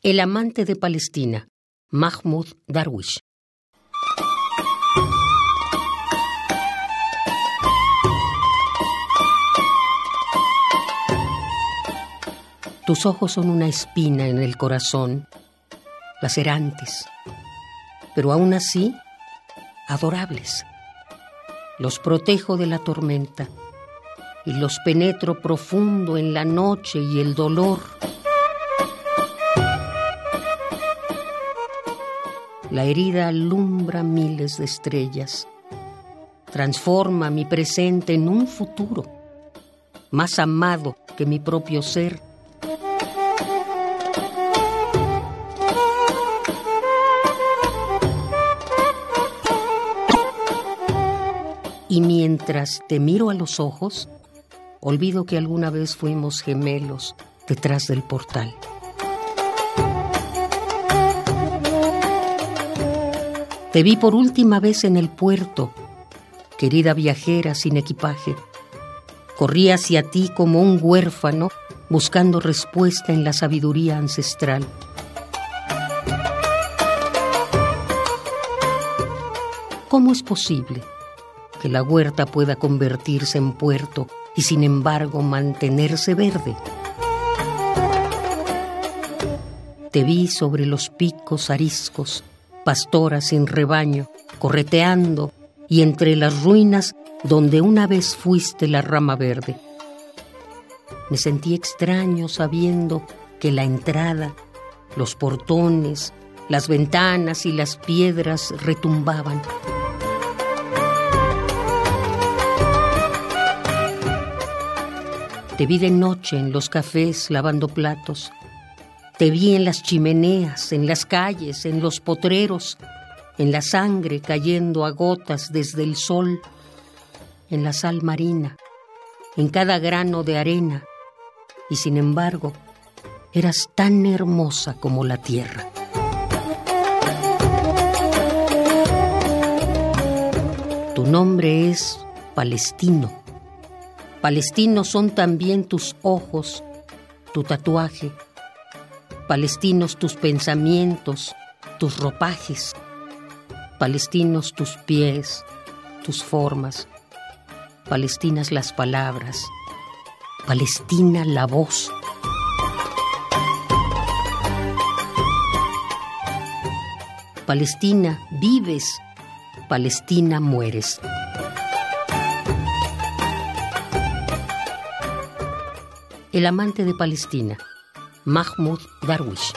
El amante de Palestina, Mahmoud Darwish. Tus ojos son una espina en el corazón, lacerantes, pero aún así adorables. Los protejo de la tormenta y los penetro profundo en la noche y el dolor. La herida alumbra miles de estrellas, transforma mi presente en un futuro, más amado que mi propio ser. Y mientras te miro a los ojos, olvido que alguna vez fuimos gemelos detrás del portal. Te vi por última vez en el puerto, querida viajera sin equipaje. Corrí hacia ti como un huérfano buscando respuesta en la sabiduría ancestral. ¿Cómo es posible que la huerta pueda convertirse en puerto y sin embargo mantenerse verde? Te vi sobre los picos ariscos pastora sin rebaño, correteando y entre las ruinas donde una vez fuiste la rama verde. Me sentí extraño sabiendo que la entrada, los portones, las ventanas y las piedras retumbaban. Te vi de noche en los cafés lavando platos, te vi en las chimeneas, en las calles, en los potreros, en la sangre cayendo a gotas desde el sol, en la sal marina, en cada grano de arena, y sin embargo, eras tan hermosa como la tierra. Tu nombre es Palestino. Palestinos son también tus ojos, tu tatuaje, palestinos tus pensamientos, tus ropajes, palestinos tus pies, tus formas, palestinas las palabras, palestina la voz. Palestina vives, Palestina mueres. El amante de Palestina. محمود درویش